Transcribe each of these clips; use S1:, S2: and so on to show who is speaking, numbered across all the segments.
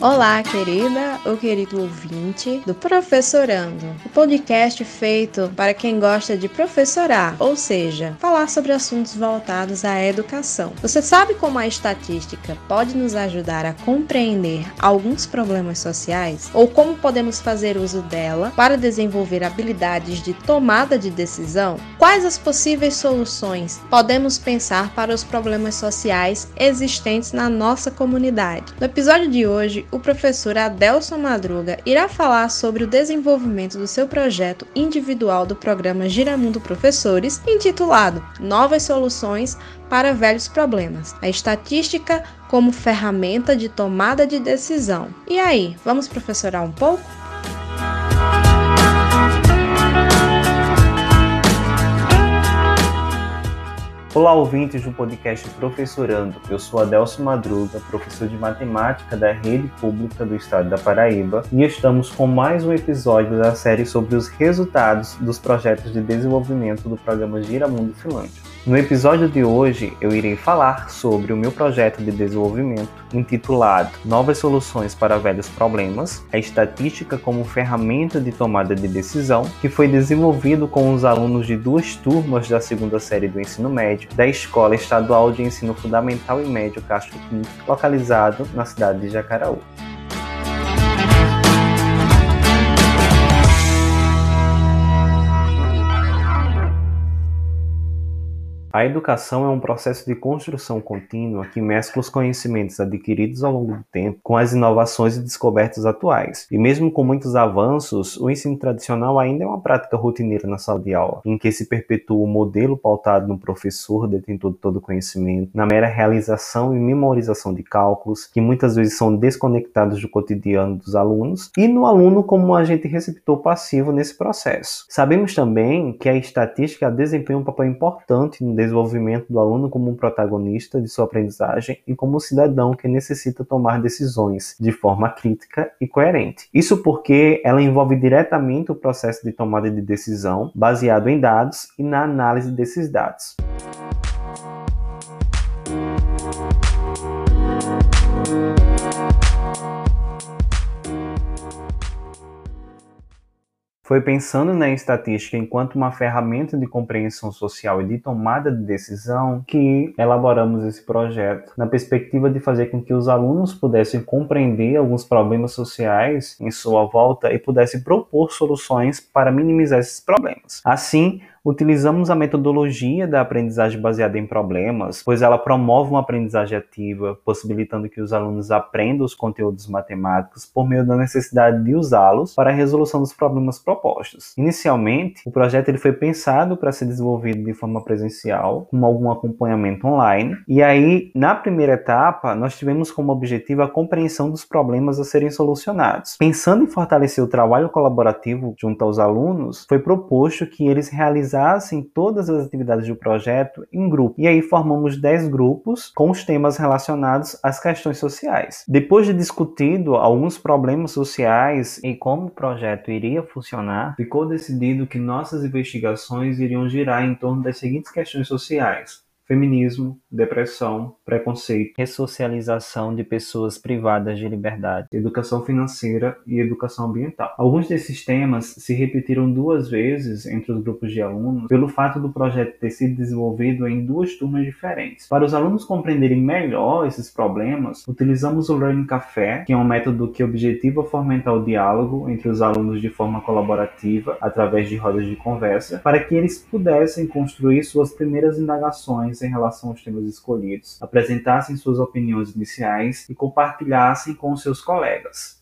S1: Olá, querida ou querido ouvinte do Professorando, o podcast feito para quem gosta de professorar, ou seja, falar sobre assuntos voltados à educação. Você sabe como a estatística pode nos ajudar a compreender alguns problemas sociais? Ou como podemos fazer uso dela para desenvolver habilidades de tomada de decisão? Quais as possíveis soluções podemos pensar para os problemas sociais existentes na nossa comunidade? No episódio de hoje, o professor Adelson Madruga irá falar sobre o desenvolvimento do seu projeto individual do programa Giramundo Professores, intitulado Novas Soluções para Velhos Problemas: A Estatística como Ferramenta de Tomada de Decisão. E aí, vamos professorar um pouco?
S2: Olá, ouvintes do podcast Professorando. Eu sou Adelso Madruga, professor de matemática da Rede Pública do Estado da Paraíba, e estamos com mais um episódio da série sobre os resultados dos projetos de desenvolvimento do programa Giramundo Finlândia. No episódio de hoje, eu irei falar sobre o meu projeto de desenvolvimento intitulado Novas Soluções para Velhos Problemas, a estatística como ferramenta de tomada de decisão, que foi desenvolvido com os alunos de duas turmas da segunda série do ensino médio da Escola Estadual de Ensino Fundamental e Médio Castro Pinto, localizado na cidade de Jacaraú. A educação é um processo de construção contínua que mescla os conhecimentos adquiridos ao longo do tempo com as inovações e descobertas atuais. E mesmo com muitos avanços, o ensino tradicional ainda é uma prática rotineira na sala de aula, em que se perpetua o modelo pautado no professor detentor de todo conhecimento, na mera realização e memorização de cálculos, que muitas vezes são desconectados do cotidiano dos alunos, e no aluno como um agente receptor passivo nesse processo. Sabemos também que a estatística desempenha um papel importante no desenvolvimento do aluno como um protagonista de sua aprendizagem e como um cidadão que necessita tomar decisões de forma crítica e coerente. Isso porque ela envolve diretamente o processo de tomada de decisão baseado em dados e na análise desses dados. Foi pensando na estatística enquanto uma ferramenta de compreensão social e de tomada de decisão que elaboramos esse projeto, na perspectiva de fazer com que os alunos pudessem compreender alguns problemas sociais em sua volta e pudessem propor soluções para minimizar esses problemas. Assim, Utilizamos a metodologia da aprendizagem baseada em problemas, pois ela promove uma aprendizagem ativa, possibilitando que os alunos aprendam os conteúdos matemáticos por meio da necessidade de usá-los para a resolução dos problemas propostos. Inicialmente, o projeto ele foi pensado para ser desenvolvido de forma presencial, com algum acompanhamento online, e aí, na primeira etapa, nós tivemos como objetivo a compreensão dos problemas a serem solucionados. Pensando em fortalecer o trabalho colaborativo junto aos alunos, foi proposto que eles realizassem realizassem todas as atividades do projeto em grupo. E aí formamos 10 grupos com os temas relacionados às questões sociais. Depois de discutido alguns problemas sociais e como o projeto iria funcionar, ficou decidido que nossas investigações iriam girar em torno das seguintes questões sociais: feminismo, depressão, preconceito, ressocialização de pessoas privadas de liberdade, educação financeira e educação ambiental. Alguns desses temas se repetiram duas vezes entre os grupos de alunos pelo fato do projeto ter sido desenvolvido em duas turmas diferentes. Para os alunos compreenderem melhor esses problemas, utilizamos o Learning Café, que é um método que objetiva fomentar o diálogo entre os alunos de forma colaborativa através de rodas de conversa, para que eles pudessem construir suas primeiras indagações em relação aos temas escolhidos, apresentassem suas opiniões iniciais e compartilhassem com seus colegas.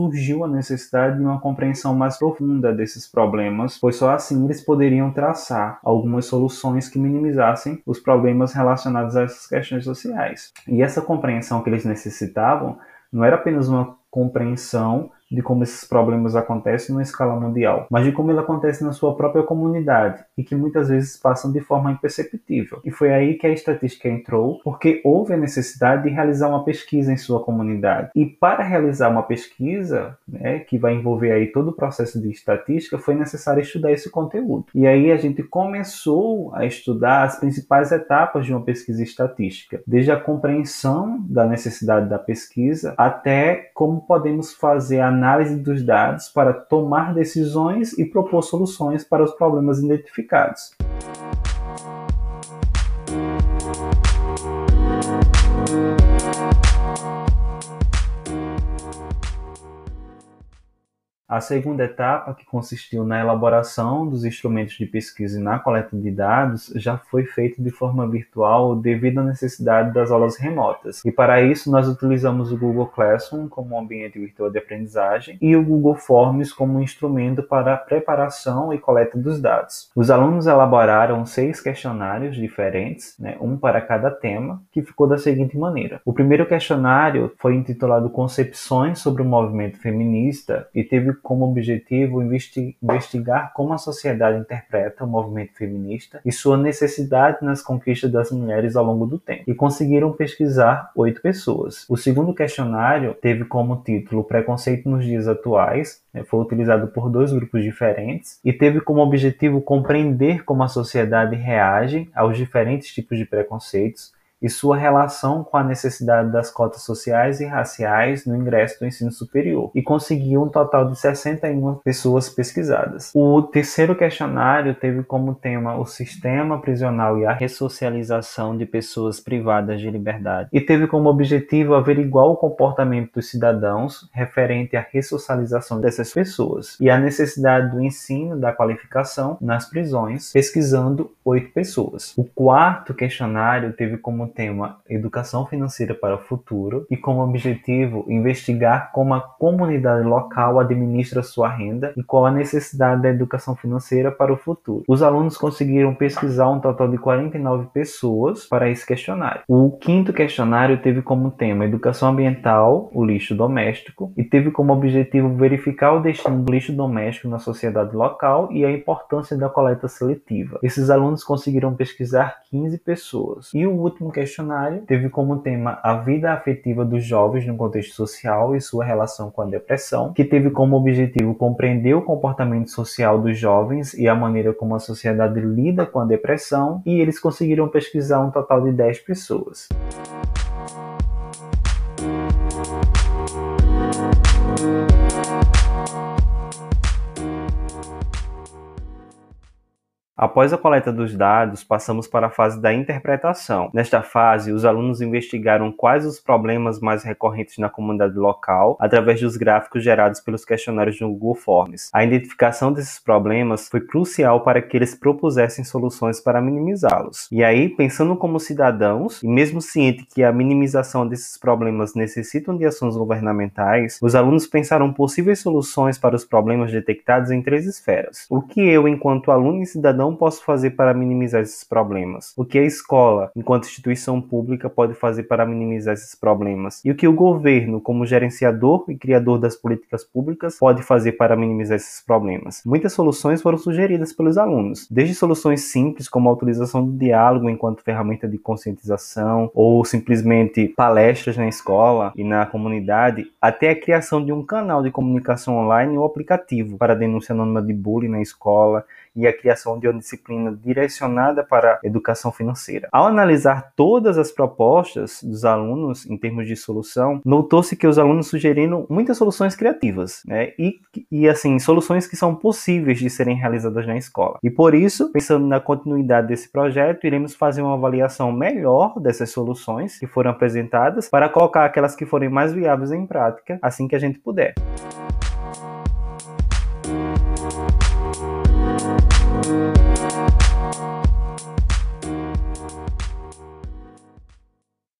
S2: surgiu a necessidade de uma compreensão mais profunda desses problemas, pois só assim eles poderiam traçar algumas soluções que minimizassem os problemas relacionados a essas questões sociais. E essa compreensão que eles necessitavam não era apenas uma compreensão de como esses problemas acontecem numa escala mundial, mas de como ele acontece na sua própria comunidade e que muitas vezes passam de forma imperceptível. E foi aí que a estatística entrou, porque houve a necessidade de realizar uma pesquisa em sua comunidade. E para realizar uma pesquisa, né, que vai envolver aí todo o processo de estatística, foi necessário estudar esse conteúdo. E aí a gente começou a estudar as principais etapas de uma pesquisa estatística, desde a compreensão da necessidade da pesquisa até como podemos fazer a análise dos dados para tomar decisões e propor soluções para os problemas identificados. A segunda etapa, que consistiu na elaboração dos instrumentos de pesquisa e na coleta de dados, já foi feita de forma virtual devido à necessidade das aulas remotas. E para isso, nós utilizamos o Google Classroom como um ambiente virtual de aprendizagem e o Google Forms como um instrumento para a preparação e coleta dos dados. Os alunos elaboraram seis questionários diferentes, né, um para cada tema, que ficou da seguinte maneira. O primeiro questionário foi intitulado Concepções sobre o Movimento Feminista e teve como objetivo investigar como a sociedade interpreta o movimento feminista e sua necessidade nas conquistas das mulheres ao longo do tempo. E conseguiram pesquisar oito pessoas. O segundo questionário teve como título Preconceito nos Dias Atuais, né, foi utilizado por dois grupos diferentes e teve como objetivo compreender como a sociedade reage aos diferentes tipos de preconceitos e sua relação com a necessidade das cotas sociais e raciais no ingresso do ensino superior, e conseguiu um total de 61 pessoas pesquisadas. O terceiro questionário teve como tema o sistema prisional e a ressocialização de pessoas privadas de liberdade, e teve como objetivo averiguar o comportamento dos cidadãos referente à ressocialização dessas pessoas e a necessidade do ensino da qualificação nas prisões, pesquisando oito pessoas. O quarto questionário teve como tema Educação Financeira para o Futuro e como objetivo investigar como a comunidade local administra sua renda e qual a necessidade da educação financeira para o futuro. Os alunos conseguiram pesquisar um total de 49 pessoas para esse questionário. O quinto questionário teve como tema Educação Ambiental, o lixo doméstico, e teve como objetivo verificar o destino do lixo doméstico na sociedade local e a importância da coleta seletiva. Esses alunos conseguiram pesquisar 15 pessoas. E o último questionário teve como tema a vida afetiva dos jovens no contexto social e sua relação com a depressão, que teve como objetivo compreender o comportamento social dos jovens e a maneira como a sociedade lida com a depressão, e eles conseguiram pesquisar um total de 10 pessoas. Após a coleta dos dados, passamos para a fase da interpretação. Nesta fase, os alunos investigaram quais os problemas mais recorrentes na comunidade local através dos gráficos gerados pelos questionários no Google Forms. A identificação desses problemas foi crucial para que eles propusessem soluções para minimizá-los. E aí, pensando como cidadãos, e mesmo ciente que a minimização desses problemas necessitam de ações governamentais, os alunos pensaram possíveis soluções para os problemas detectados em três esferas. O que eu, enquanto aluno e cidadão, não posso fazer para minimizar esses problemas? O que a escola, enquanto instituição pública, pode fazer para minimizar esses problemas? E o que o governo, como gerenciador e criador das políticas públicas, pode fazer para minimizar esses problemas? Muitas soluções foram sugeridas pelos alunos, desde soluções simples, como a utilização do diálogo enquanto ferramenta de conscientização, ou simplesmente palestras na escola e na comunidade, até a criação de um canal de comunicação online ou aplicativo para denúncia anônima de bullying na escola e a criação de uma disciplina direcionada para a educação financeira. Ao analisar todas as propostas dos alunos em termos de solução, notou-se que os alunos sugeriram muitas soluções criativas, né? E, e assim, soluções que são possíveis de serem realizadas na escola. E por isso, pensando na continuidade desse projeto, iremos fazer uma avaliação melhor dessas soluções que foram apresentadas para colocar aquelas que forem mais viáveis em prática assim que a gente puder.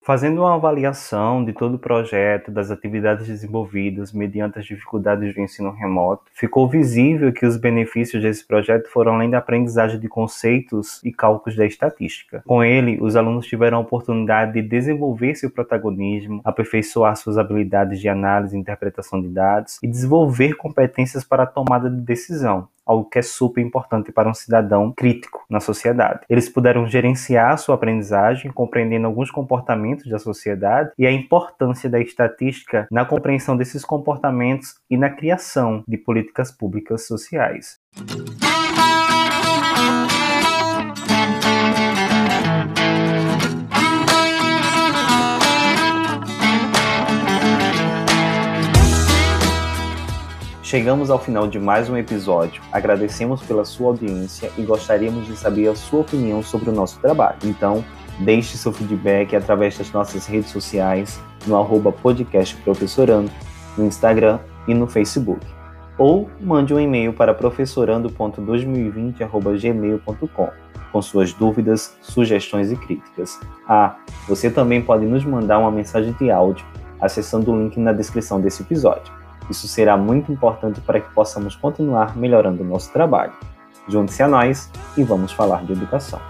S2: Fazendo uma avaliação de todo o projeto, das atividades desenvolvidas mediante as dificuldades do ensino remoto, ficou visível que os benefícios desse projeto foram além da aprendizagem de conceitos e cálculos da estatística. Com ele, os alunos tiveram a oportunidade de desenvolver seu protagonismo, aperfeiçoar suas habilidades de análise e interpretação de dados e desenvolver competências para a tomada de decisão, algo que é super importante para um cidadão crítico na sociedade. Eles puderam gerenciar sua aprendizagem, compreendendo alguns comportamentos da sociedade e a importância da estatística na compreensão desses comportamentos e na criação de políticas públicas sociais. Chegamos ao final de mais um episódio. Agradecemos pela sua audiência e gostaríamos de saber a sua opinião sobre o nosso trabalho. Então, deixe seu feedback através das nossas redes sociais, no arroba podcastprofessorando, no Instagram e no Facebook. Ou mande um e-mail para professorando.2020.gmail.com com suas dúvidas, sugestões e críticas. Ah, você também pode nos mandar uma mensagem de áudio acessando o link na descrição desse episódio. Isso será muito importante para que possamos continuar melhorando o nosso trabalho. Junte-se a nós e vamos falar de educação.